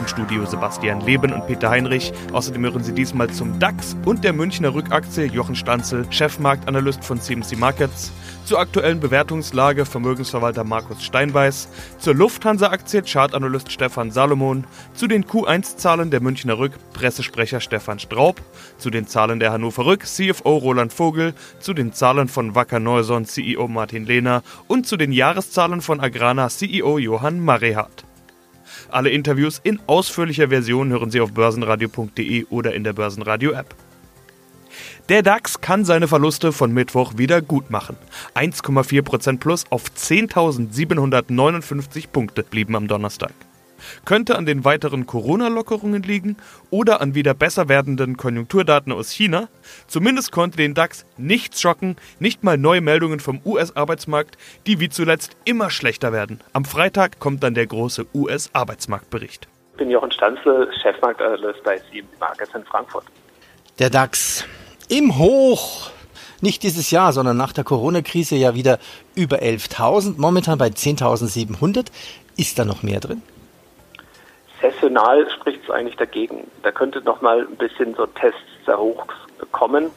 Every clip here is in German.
Im Studio Sebastian Leben und Peter Heinrich. Außerdem hören Sie diesmal zum DAX und der Münchner Rückaktie Jochen Stanzel, Chefmarktanalyst von CMC Markets. Zur aktuellen Bewertungslage Vermögensverwalter Markus Steinbeiß, zur Lufthansa-Aktie Chartanalyst Stefan Salomon, zu den Q1-Zahlen der Münchner Rück Pressesprecher Stefan Straub, zu den Zahlen der Hannover Rück CFO Roland Vogel, zu den Zahlen von Wacker Neuson CEO Martin Lehner. Und zu den Jahreszahlen von Agrana CEO Johann Marehardt. Alle Interviews in ausführlicher Version hören Sie auf börsenradio.de oder in der Börsenradio-App. Der DAX kann seine Verluste von Mittwoch wieder gut machen. 1,4% plus auf 10.759 Punkte blieben am Donnerstag. Könnte an den weiteren Corona-Lockerungen liegen oder an wieder besser werdenden Konjunkturdaten aus China. Zumindest konnte den DAX nichts schocken, nicht mal neue Meldungen vom US-Arbeitsmarkt, die wie zuletzt immer schlechter werden. Am Freitag kommt dann der große US-Arbeitsmarktbericht. Ich bin Jochen Stanzel, Chefmarktanalyst bei CMC Markets in Frankfurt. Der DAX im Hoch. Nicht dieses Jahr, sondern nach der Corona-Krise ja wieder über 11.000, momentan bei 10.700. Ist da noch mehr drin? Saisonal spricht es eigentlich dagegen. Da könnte noch mal ein bisschen so Tests sehr hoch kommen,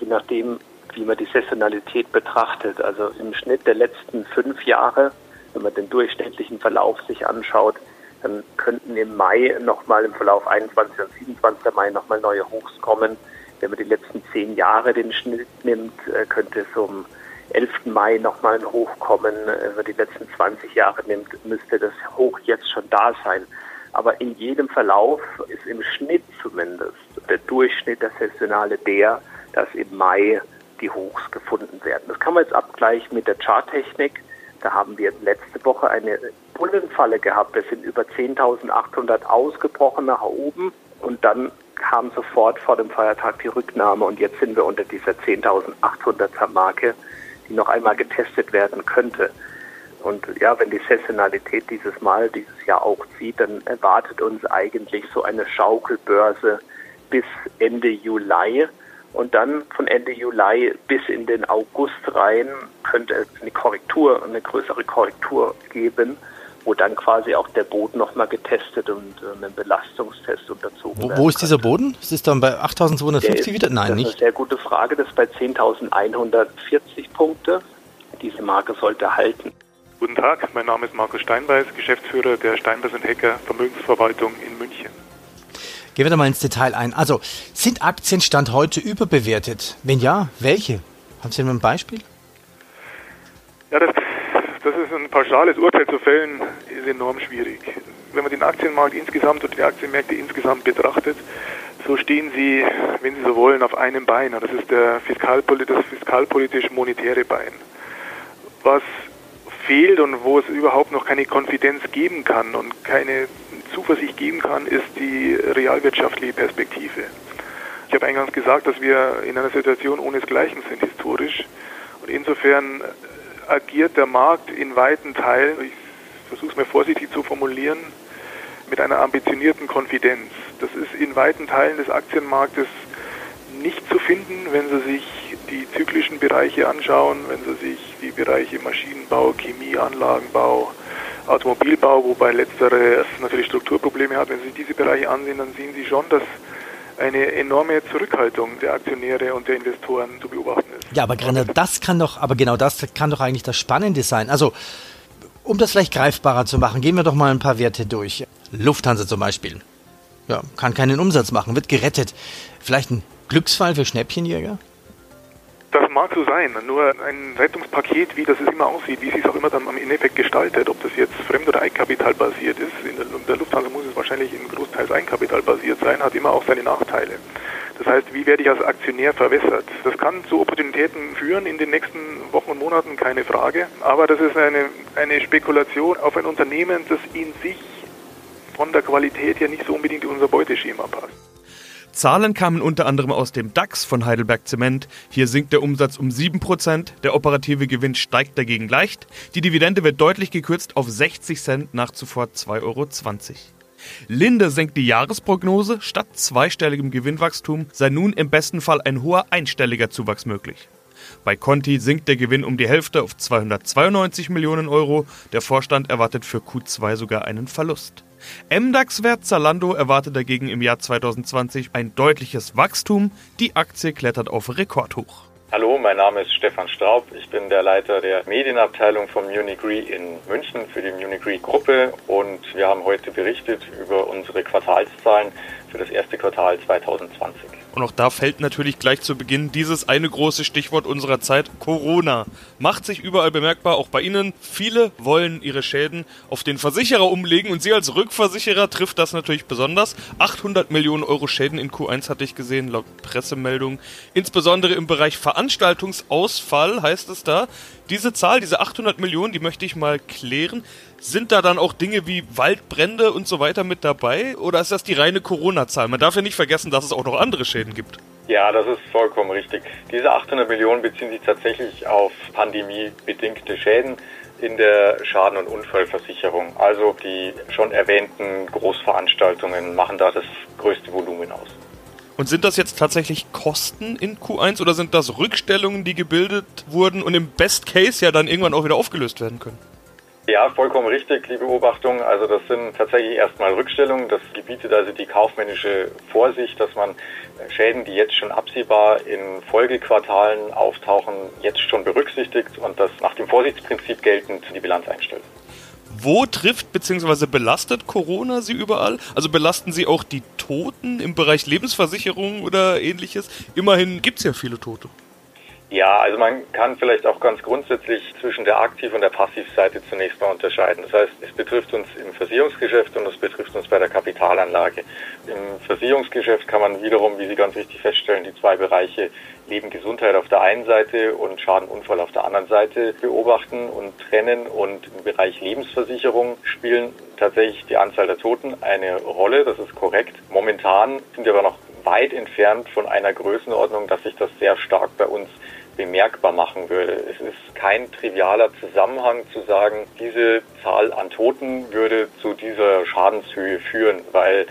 je nachdem, wie man die Saisonalität betrachtet. Also im Schnitt der letzten fünf Jahre, wenn man den durchschnittlichen Verlauf sich anschaut, dann könnten im Mai nochmal im Verlauf 21 und 27. Mai nochmal neue Hochs kommen. Wenn man die letzten zehn Jahre den Schnitt nimmt, äh, könnte es um 11. Mai nochmal ein Hoch kommen. Wenn man die letzten 20 Jahre nimmt, müsste das Hoch jetzt schon da sein. Aber in jedem Verlauf ist im Schnitt zumindest der Durchschnitt der Saisonale der, dass im Mai die Hochs gefunden werden. Das kann man jetzt abgleichen mit der Charttechnik. Da haben wir letzte Woche eine Bullenfalle gehabt. Wir sind über 10.800 ausgebrochen nach oben und dann kam sofort vor dem Feiertag die Rücknahme und jetzt sind wir unter dieser 10.800er Marke, die noch einmal getestet werden könnte. Und ja, wenn die Saisonalität dieses Mal, dieses Jahr auch zieht, dann erwartet uns eigentlich so eine Schaukelbörse bis Ende Juli. Und dann von Ende Juli bis in den August rein könnte es eine Korrektur, eine größere Korrektur geben wo dann quasi auch der Boden nochmal getestet und äh, ein Belastungstest unterzogen wo, Wo ist dieser Boden? Ist es dann bei 8250 wieder? Nein, das nicht. Das ist eine sehr gute Frage. Das ist bei 10.140 Punkte. Diese Marke sollte halten. Guten Tag, mein Name ist Markus Steinbeiß, Geschäftsführer der Steinbeiß Hecker Vermögensverwaltung in München. Gehen wir da mal ins Detail ein. Also, sind Aktien Stand heute überbewertet? Wenn ja, welche? Haben Sie ein Beispiel? Ja, das das ist ein pauschales Urteil zu fällen, ist enorm schwierig. Wenn man den Aktienmarkt insgesamt oder die Aktienmärkte insgesamt betrachtet, so stehen sie, wenn Sie so wollen, auf einem Bein. Das ist der fiskalpolitisch-monetäre Bein. Was fehlt und wo es überhaupt noch keine Konfidenz geben kann und keine Zuversicht geben kann, ist die realwirtschaftliche Perspektive. Ich habe eingangs gesagt, dass wir in einer Situation ohnesgleichen sind historisch. Und insofern agiert der Markt in weiten Teilen, ich versuche es mir vorsichtig zu formulieren, mit einer ambitionierten Konfidenz. Das ist in weiten Teilen des Aktienmarktes nicht zu finden, wenn Sie sich die zyklischen Bereiche anschauen, wenn Sie sich die Bereiche Maschinenbau, Chemie, Anlagenbau, Automobilbau, wobei letztere natürlich Strukturprobleme hat. Wenn Sie sich diese Bereiche ansehen, dann sehen Sie schon, dass eine enorme Zurückhaltung der Aktionäre und der Investoren zu beobachten ist. Ja, aber genau das kann doch, aber genau das kann doch eigentlich das Spannende sein. Also, um das vielleicht greifbarer zu machen, gehen wir doch mal ein paar Werte durch. Lufthansa zum Beispiel. Ja, kann keinen Umsatz machen, wird gerettet. Vielleicht ein Glücksfall für Schnäppchenjäger? Mag so sein, nur ein Rettungspaket, wie das es immer aussieht, wie sich es auch immer dann am Endeffekt gestaltet, ob das jetzt Fremd- oder Eigenkapital basiert ist. In der, in der Lufthansa muss es wahrscheinlich in Großteils Eigenkapital basiert sein, hat immer auch seine Nachteile. Das heißt, wie werde ich als Aktionär verwässert? Das kann zu Opportunitäten führen in den nächsten Wochen und Monaten, keine Frage. Aber das ist eine, eine Spekulation auf ein Unternehmen, das in sich von der Qualität her nicht so unbedingt in unser Beuteschema passt. Zahlen kamen unter anderem aus dem DAX von Heidelberg Zement. Hier sinkt der Umsatz um 7%, der operative Gewinn steigt dagegen leicht. Die Dividende wird deutlich gekürzt auf 60 Cent nach zuvor 2,20 Euro. Linde senkt die Jahresprognose. Statt zweistelligem Gewinnwachstum sei nun im besten Fall ein hoher einstelliger Zuwachs möglich. Bei Conti sinkt der Gewinn um die Hälfte auf 292 Millionen Euro. Der Vorstand erwartet für Q2 sogar einen Verlust. MDAX-Wert Zalando erwartet dagegen im Jahr 2020 ein deutliches Wachstum. Die Aktie klettert auf Rekordhoch. Hallo, mein Name ist Stefan Straub. Ich bin der Leiter der Medienabteilung von Munich Re in München für die Munich Re Gruppe und wir haben heute berichtet über unsere Quartalszahlen für das erste Quartal 2020. Und auch da fällt natürlich gleich zu Beginn dieses eine große Stichwort unserer Zeit, Corona. Macht sich überall bemerkbar, auch bei Ihnen. Viele wollen ihre Schäden auf den Versicherer umlegen und Sie als Rückversicherer trifft das natürlich besonders. 800 Millionen Euro Schäden in Q1 hatte ich gesehen, laut Pressemeldung. Insbesondere im Bereich Veranstaltungsausfall heißt es da. Diese Zahl, diese 800 Millionen, die möchte ich mal klären. Sind da dann auch Dinge wie Waldbrände und so weiter mit dabei? Oder ist das die reine Corona-Zahl? Man darf ja nicht vergessen, dass es auch noch andere Schäden gibt. Ja, das ist vollkommen richtig. Diese 800 Millionen beziehen sich tatsächlich auf pandemiebedingte Schäden in der Schaden- und Unfallversicherung. Also die schon erwähnten Großveranstaltungen machen da das größte Volumen aus. Und sind das jetzt tatsächlich Kosten in Q1 oder sind das Rückstellungen, die gebildet wurden und im Best Case ja dann irgendwann auch wieder aufgelöst werden können? Ja, vollkommen richtig, die Beobachtung. Also das sind tatsächlich erstmal Rückstellungen. Das gebietet also die kaufmännische Vorsicht, dass man Schäden, die jetzt schon absehbar in Folgequartalen auftauchen, jetzt schon berücksichtigt und das nach dem Vorsichtsprinzip geltend die Bilanz einstellt. Wo trifft bzw. belastet Corona Sie überall? Also belasten Sie auch die Toten im Bereich Lebensversicherung oder ähnliches? Immerhin gibt es ja viele Tote. Ja, also man kann vielleicht auch ganz grundsätzlich zwischen der Aktiv- und der Passivseite zunächst mal unterscheiden. Das heißt, es betrifft uns im Versicherungsgeschäft und es betrifft uns bei der Kapitalanlage. Im Versicherungsgeschäft kann man wiederum, wie Sie ganz richtig feststellen, die zwei Bereiche Leben, Gesundheit auf der einen Seite und Schadenunfall auf der anderen Seite beobachten und trennen. Und im Bereich Lebensversicherung spielen tatsächlich die Anzahl der Toten eine Rolle. Das ist korrekt. Momentan sind wir aber noch weit entfernt von einer Größenordnung, dass sich das sehr stark bei uns bemerkbar machen würde. Es ist kein trivialer Zusammenhang zu sagen, diese Zahl an Toten würde zu dieser Schadenshöhe führen, weil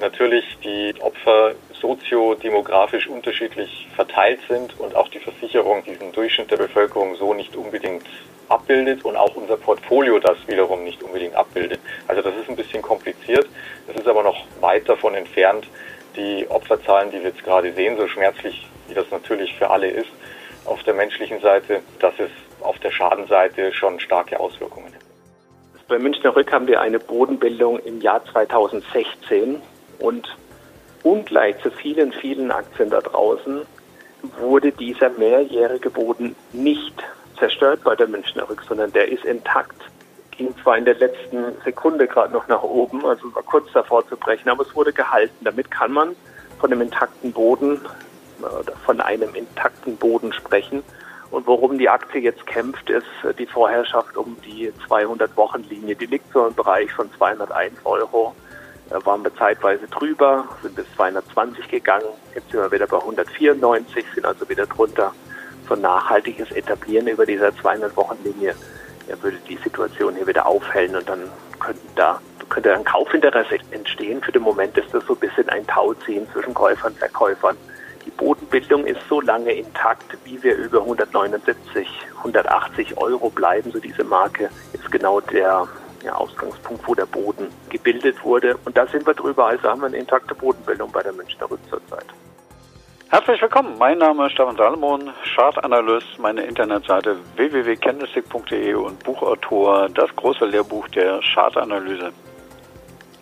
natürlich die Opfer soziodemografisch unterschiedlich verteilt sind und auch die Versicherung diesen Durchschnitt der Bevölkerung so nicht unbedingt abbildet und auch unser Portfolio das wiederum nicht unbedingt abbildet. Also das ist ein bisschen kompliziert. Es ist aber noch weit davon entfernt, die Opferzahlen, die wir jetzt gerade sehen, so schmerzlich wie das natürlich für alle ist, auf der menschlichen Seite, dass es auf der Schadenseite schon starke Auswirkungen hat. Bei Münchner Rück haben wir eine Bodenbildung im Jahr 2016 und ungleich zu vielen, vielen Aktien da draußen wurde dieser mehrjährige Boden nicht zerstört bei der Münchner Rück, sondern der ist intakt. Ging zwar in der letzten Sekunde gerade noch nach oben, also war kurz davor zu brechen, aber es wurde gehalten. Damit kann man von einem intakten Boden oder von einem intakten Boden sprechen. Und worum die Aktie jetzt kämpft, ist die Vorherrschaft um die 200-Wochen-Linie. Die liegt so im Bereich von 201 Euro. Da waren wir zeitweise drüber, sind bis 220 gegangen. Jetzt sind wir wieder bei 194, sind also wieder drunter. So ein nachhaltiges Etablieren über dieser 200-Wochen-Linie ja, würde die Situation hier wieder aufhellen und dann könnten da könnte ein Kaufinteresse entstehen. Für den Moment ist das so ein bisschen ein Tauziehen zwischen Käufern und Verkäufern. Die Bodenbildung ist so lange intakt, wie wir über 179, 180 Euro bleiben. So diese Marke ist genau der ja, Ausgangspunkt, wo der Boden gebildet wurde. Und da sind wir drüber. Also haben wir eine intakte Bodenbildung bei der Münchner Rück zurzeit. Herzlich willkommen, mein Name ist Stefan Salomon, Chartanalyst, meine Internetseite www.candlestick.de und Buchautor, das große Lehrbuch der Chartanalyse.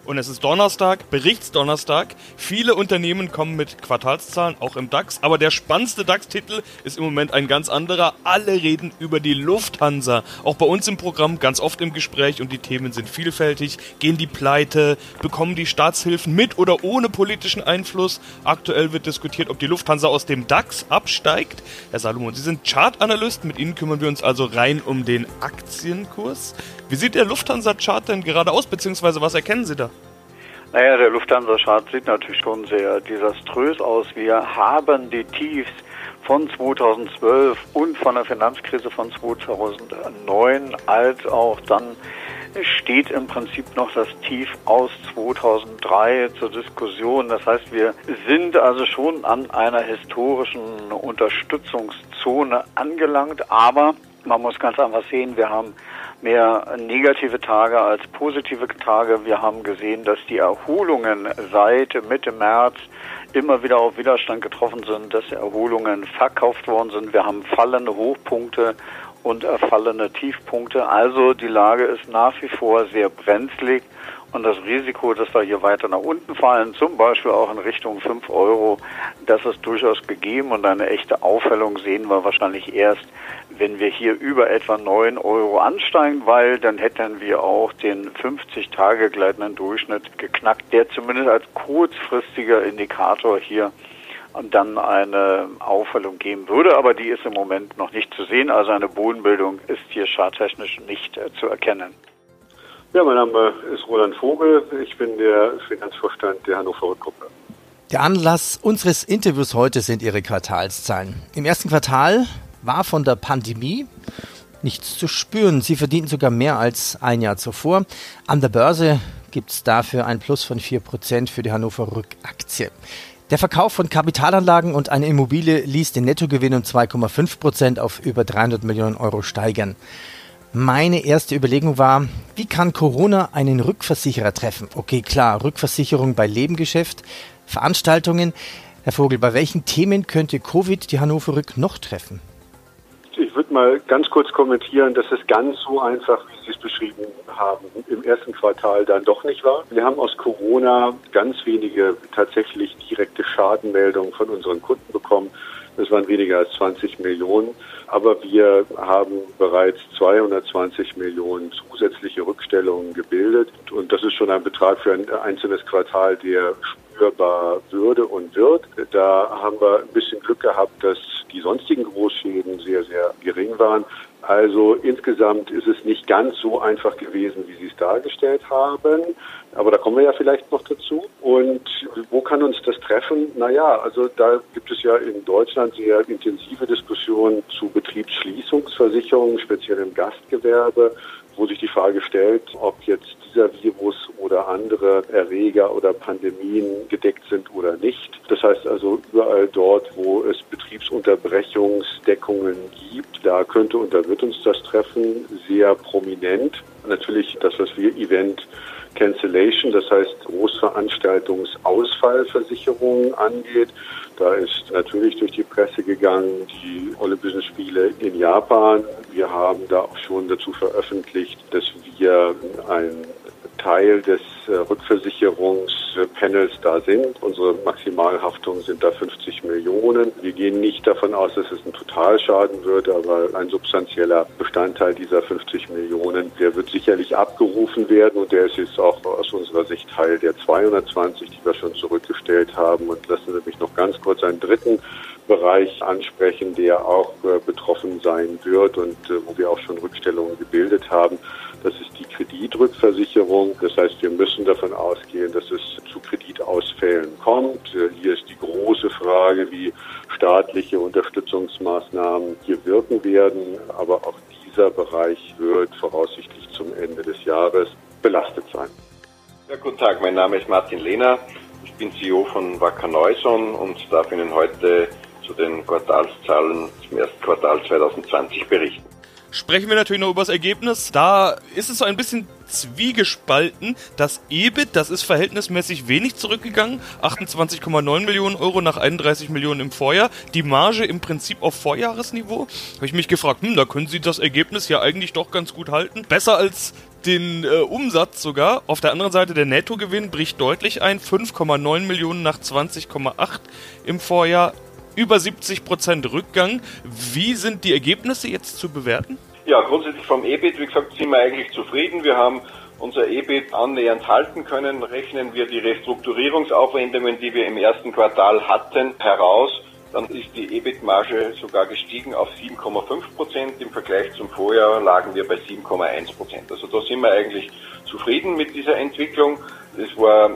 Und es ist Donnerstag, Berichtsdonnerstag. Viele Unternehmen kommen mit Quartalszahlen, auch im DAX. Aber der spannendste DAX-Titel ist im Moment ein ganz anderer. Alle reden über die Lufthansa. Auch bei uns im Programm ganz oft im Gespräch und die Themen sind vielfältig. Gehen die pleite? Bekommen die Staatshilfen mit oder ohne politischen Einfluss? Aktuell wird diskutiert, ob die Lufthansa aus dem DAX absteigt. Herr Salomon, Sie sind Chartanalyst. Mit Ihnen kümmern wir uns also rein um den Aktienkurs. Wie sieht der Lufthansa-Chart denn gerade aus, beziehungsweise was erkennen Sie da? Naja, der Lufthansa-Chart sieht natürlich schon sehr desaströs aus. Wir haben die Tiefs von 2012 und von der Finanzkrise von 2009 als auch dann steht im Prinzip noch das Tief aus 2003 zur Diskussion. Das heißt, wir sind also schon an einer historischen Unterstützungszone angelangt, aber man muss ganz einfach sehen, wir haben mehr negative Tage als positive Tage. Wir haben gesehen, dass die Erholungen seit Mitte März immer wieder auf Widerstand getroffen sind, dass Erholungen verkauft worden sind. Wir haben fallende Hochpunkte und fallende Tiefpunkte. Also die Lage ist nach wie vor sehr brenzlig und das Risiko, dass wir hier weiter nach unten fallen, zum Beispiel auch in Richtung 5 Euro, das ist durchaus gegeben und eine echte Aufhellung sehen wir wahrscheinlich erst, wenn wir hier über etwa 9 Euro ansteigen, weil dann hätten wir auch den 50 Tage gleitenden Durchschnitt geknackt, der zumindest als kurzfristiger Indikator hier dann eine Aufhellung geben würde, aber die ist im Moment noch nicht zu sehen. Also eine Bodenbildung ist hier charttechnisch nicht äh, zu erkennen. Ja, mein Name ist Roland Vogel. Ich bin der Finanzvorstand der Hannover Gruppe. Der Anlass unseres Interviews heute sind Ihre Quartalszahlen. Im ersten Quartal war von der Pandemie nichts zu spüren. Sie verdienten sogar mehr als ein Jahr zuvor. An der Börse gibt es dafür ein Plus von 4% für die Hannover Rückaktie. Der Verkauf von Kapitalanlagen und eine Immobilie ließ den Nettogewinn um 2,5 Prozent auf über 300 Millionen Euro steigern. Meine erste Überlegung war, wie kann Corona einen Rückversicherer treffen? Okay, klar, Rückversicherung bei Lebengeschäft, Veranstaltungen. Herr Vogel, bei welchen Themen könnte Covid die Hannover Rück noch treffen? Ich würde mal ganz kurz kommentieren, dass es ganz so einfach, wie Sie es beschrieben haben, im ersten Quartal dann doch nicht war. Wir haben aus Corona ganz wenige tatsächlich direkte Schadenmeldungen von unseren Kunden bekommen. Das waren weniger als 20 Millionen. Aber wir haben bereits 220 Millionen zusätzliche Rückstellungen gebildet. Und das ist schon ein Betrag für ein einzelnes Quartal, der spürbar würde und wird. Da haben wir ein bisschen Glück gehabt, dass die sonstigen Großschäden sehr, sehr gering waren. Also insgesamt ist es nicht ganz so einfach gewesen, wie Sie es dargestellt haben. Aber da kommen wir ja vielleicht noch dazu. Und wo kann uns das treffen? Naja, also da gibt es ja in Deutschland sehr intensive Diskussionen zu Betriebsschließungsversicherungen, speziell im Gastgewerbe, wo sich die Frage stellt, ob jetzt dieser Virus oder andere Erreger oder Pandemien gedeckt sind oder nicht. Das heißt also überall dort, wo es Betriebsunterbrechungsdeckungen gibt, da könnte und da wird uns das treffen sehr prominent. Natürlich das, was wir Event Cancellation, das heißt Großveranstaltungsausfallversicherung angeht. Da ist natürlich durch die Presse gegangen, die Olympischen Spiele in Japan. Wir haben da auch schon dazu veröffentlicht, dass wir ein Teil des Rückversicherungspanels da sind. Unsere Maximalhaftung sind da 50 Millionen. Wir gehen nicht davon aus, dass es ein Totalschaden wird, aber ein substanzieller Bestandteil dieser 50 Millionen, der wird sicherlich abgerufen werden und der ist jetzt auch aus unserer Sicht Teil der 220, die wir schon zurückgestellt haben. Und lassen Sie mich noch ganz kurz einen dritten Bereich ansprechen, der auch äh, betroffen sein wird und äh, wo wir auch schon Rückstellungen gebildet haben. Das ist die Kreditrückversicherung. Das heißt, wir müssen davon ausgehen, dass es zu Kreditausfällen kommt. Äh, hier ist die große Frage, wie staatliche Unterstützungsmaßnahmen hier wirken werden. Aber auch dieser Bereich wird voraussichtlich zum Ende des Jahres belastet sein. Ja, guten Tag, mein Name ist Martin Lehner. Ich bin CEO von Wacker Neuson und darf Ihnen heute zu den Quartalszahlen zum ersten Quartal 2020 berichten sprechen wir natürlich noch über das Ergebnis. Da ist es so ein bisschen zwiegespalten. Das EBIT, das ist verhältnismäßig wenig zurückgegangen. 28,9 Millionen Euro nach 31 Millionen im Vorjahr. Die Marge im Prinzip auf Vorjahresniveau. Habe ich mich gefragt, hm, da können Sie das Ergebnis ja eigentlich doch ganz gut halten. Besser als den äh, Umsatz sogar. Auf der anderen Seite der Nettogewinn bricht deutlich ein. 5,9 Millionen nach 20,8 im Vorjahr über 70 Prozent Rückgang. Wie sind die Ergebnisse jetzt zu bewerten? Ja, grundsätzlich vom EBIT, wie gesagt, sind wir eigentlich zufrieden. Wir haben unser EBIT annähernd halten können. Rechnen wir die Restrukturierungsaufwendungen, die wir im ersten Quartal hatten, heraus, dann ist die EBIT-Marge sogar gestiegen auf 7,5 Prozent. Im Vergleich zum Vorjahr lagen wir bei 7,1 Prozent. Also da sind wir eigentlich zufrieden mit dieser Entwicklung. Es war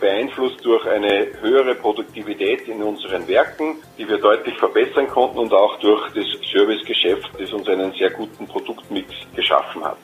beeinflusst durch eine höhere Produktivität in unseren Werken, die wir deutlich verbessern konnten und auch durch das Servicegeschäft, das uns einen sehr guten Produktmix geschaffen hat.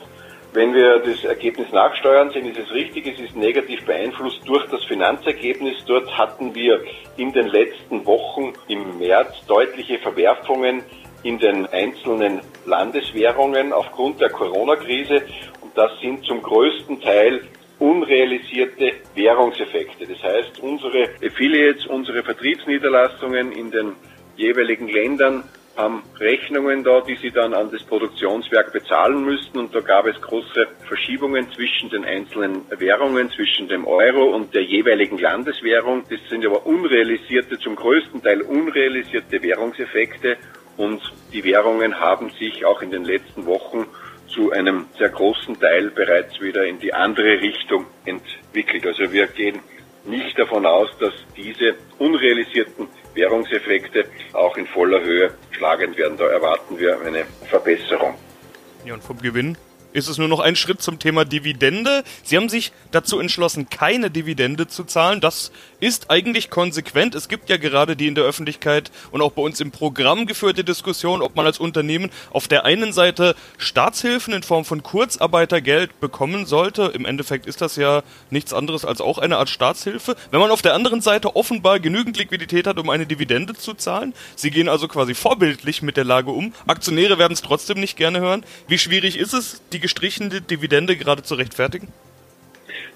Wenn wir das Ergebnis nachsteuern, sehen, ist es richtig, es ist negativ beeinflusst durch das Finanzergebnis. Dort hatten wir in den letzten Wochen im März deutliche Verwerfungen in den einzelnen Landeswährungen aufgrund der Corona-Krise. Und das sind zum größten Teil unrealisierte Währungseffekte. Das heißt, unsere Affiliates, unsere Vertriebsniederlassungen in den jeweiligen Ländern haben Rechnungen da, die sie dann an das Produktionswerk bezahlen müssten. Und da gab es große Verschiebungen zwischen den einzelnen Währungen, zwischen dem Euro und der jeweiligen Landeswährung. Das sind aber unrealisierte, zum größten Teil unrealisierte Währungseffekte. Und die Währungen haben sich auch in den letzten Wochen zu einem sehr großen Teil bereits wieder in die andere Richtung entwickelt. Also wir gehen nicht davon aus, dass diese unrealisierten Währungseffekte auch in voller Höhe schlagend werden. Da erwarten wir eine Verbesserung. Ja, und vom Gewinn ist es nur noch ein Schritt zum Thema Dividende. Sie haben sich dazu entschlossen, keine Dividende zu zahlen. Das ist eigentlich konsequent. Es gibt ja gerade die in der Öffentlichkeit und auch bei uns im Programm geführte Diskussion, ob man als Unternehmen auf der einen Seite Staatshilfen in Form von Kurzarbeitergeld bekommen sollte. Im Endeffekt ist das ja nichts anderes als auch eine Art Staatshilfe. Wenn man auf der anderen Seite offenbar genügend Liquidität hat, um eine Dividende zu zahlen. Sie gehen also quasi vorbildlich mit der Lage um. Aktionäre werden es trotzdem nicht gerne hören. Wie schwierig ist es, die gestrichene Dividende gerade zu rechtfertigen?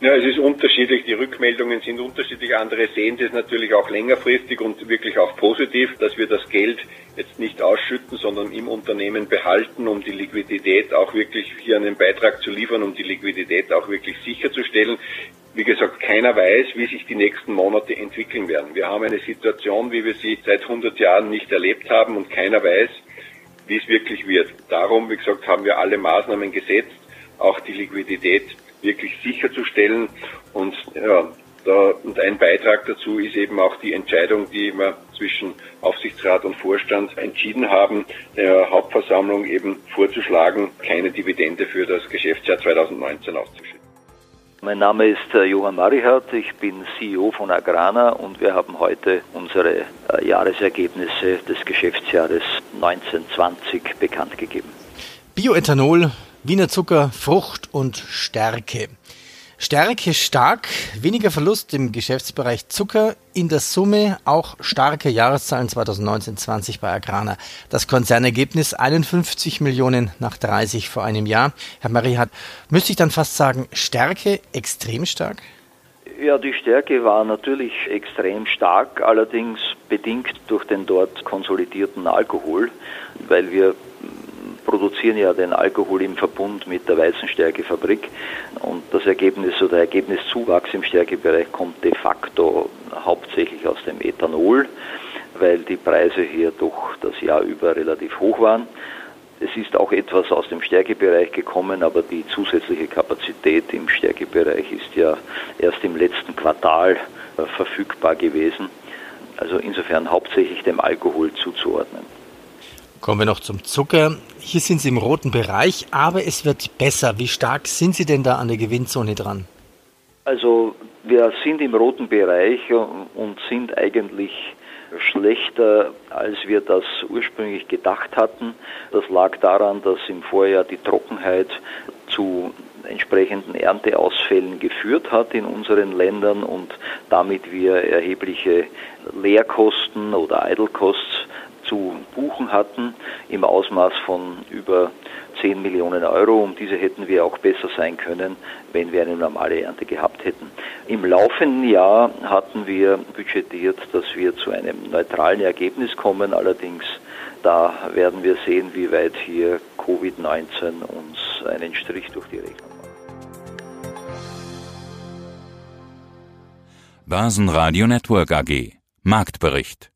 Ja, es ist unterschiedlich. Die Rückmeldungen sind unterschiedlich. Andere sehen das natürlich auch längerfristig und wirklich auch positiv, dass wir das Geld jetzt nicht ausschütten, sondern im Unternehmen behalten, um die Liquidität auch wirklich hier einen Beitrag zu liefern, um die Liquidität auch wirklich sicherzustellen. Wie gesagt, keiner weiß, wie sich die nächsten Monate entwickeln werden. Wir haben eine Situation, wie wir sie seit 100 Jahren nicht erlebt haben und keiner weiß, wie es wirklich wird. Darum, wie gesagt, haben wir alle Maßnahmen gesetzt, auch die Liquidität wirklich sicherzustellen. Und ja, da, und ein Beitrag dazu ist eben auch die Entscheidung, die wir zwischen Aufsichtsrat und Vorstand entschieden haben, der Hauptversammlung eben vorzuschlagen, keine Dividende für das Geschäftsjahr 2019 auszuschütten. Mein Name ist äh, Johann Marihardt, ich bin CEO von Agrana und wir haben heute unsere äh, Jahresergebnisse des Geschäftsjahres 1920 bekannt gegeben. Bioethanol Wiener Zucker, Frucht und Stärke. Stärke stark, weniger Verlust im Geschäftsbereich Zucker, in der Summe auch starke Jahreszahlen 2019-20 bei Agrana. Das Konzernergebnis 51 Millionen nach 30 vor einem Jahr. Herr Marie hat, müsste ich dann fast sagen, Stärke extrem stark? Ja, die Stärke war natürlich extrem stark, allerdings bedingt durch den dort konsolidierten Alkohol, weil wir produzieren ja den Alkohol im Verbund mit der Weizenstärkefabrik und das Ergebnis oder Ergebniszuwachs im Stärkebereich kommt de facto hauptsächlich aus dem Ethanol, weil die Preise hier doch das Jahr über relativ hoch waren. Es ist auch etwas aus dem Stärkebereich gekommen, aber die zusätzliche Kapazität im Stärkebereich ist ja erst im letzten Quartal äh, verfügbar gewesen. Also insofern hauptsächlich dem Alkohol zuzuordnen. Kommen wir noch zum Zucker. Hier sind Sie im roten Bereich, aber es wird besser. Wie stark sind Sie denn da an der Gewinnzone dran? Also wir sind im roten Bereich und sind eigentlich schlechter, als wir das ursprünglich gedacht hatten. Das lag daran, dass im Vorjahr die Trockenheit zu entsprechenden Ernteausfällen geführt hat in unseren Ländern und damit wir erhebliche Leerkosten oder Idle Costs zu buchen hatten im Ausmaß von über 10 Millionen Euro. Um diese hätten wir auch besser sein können, wenn wir eine normale Ernte gehabt hätten. Im laufenden Jahr hatten wir budgetiert, dass wir zu einem neutralen Ergebnis kommen. Allerdings da werden wir sehen, wie weit hier Covid-19 uns einen Strich durch die Rechnung macht. Börsenradio Network AG Marktbericht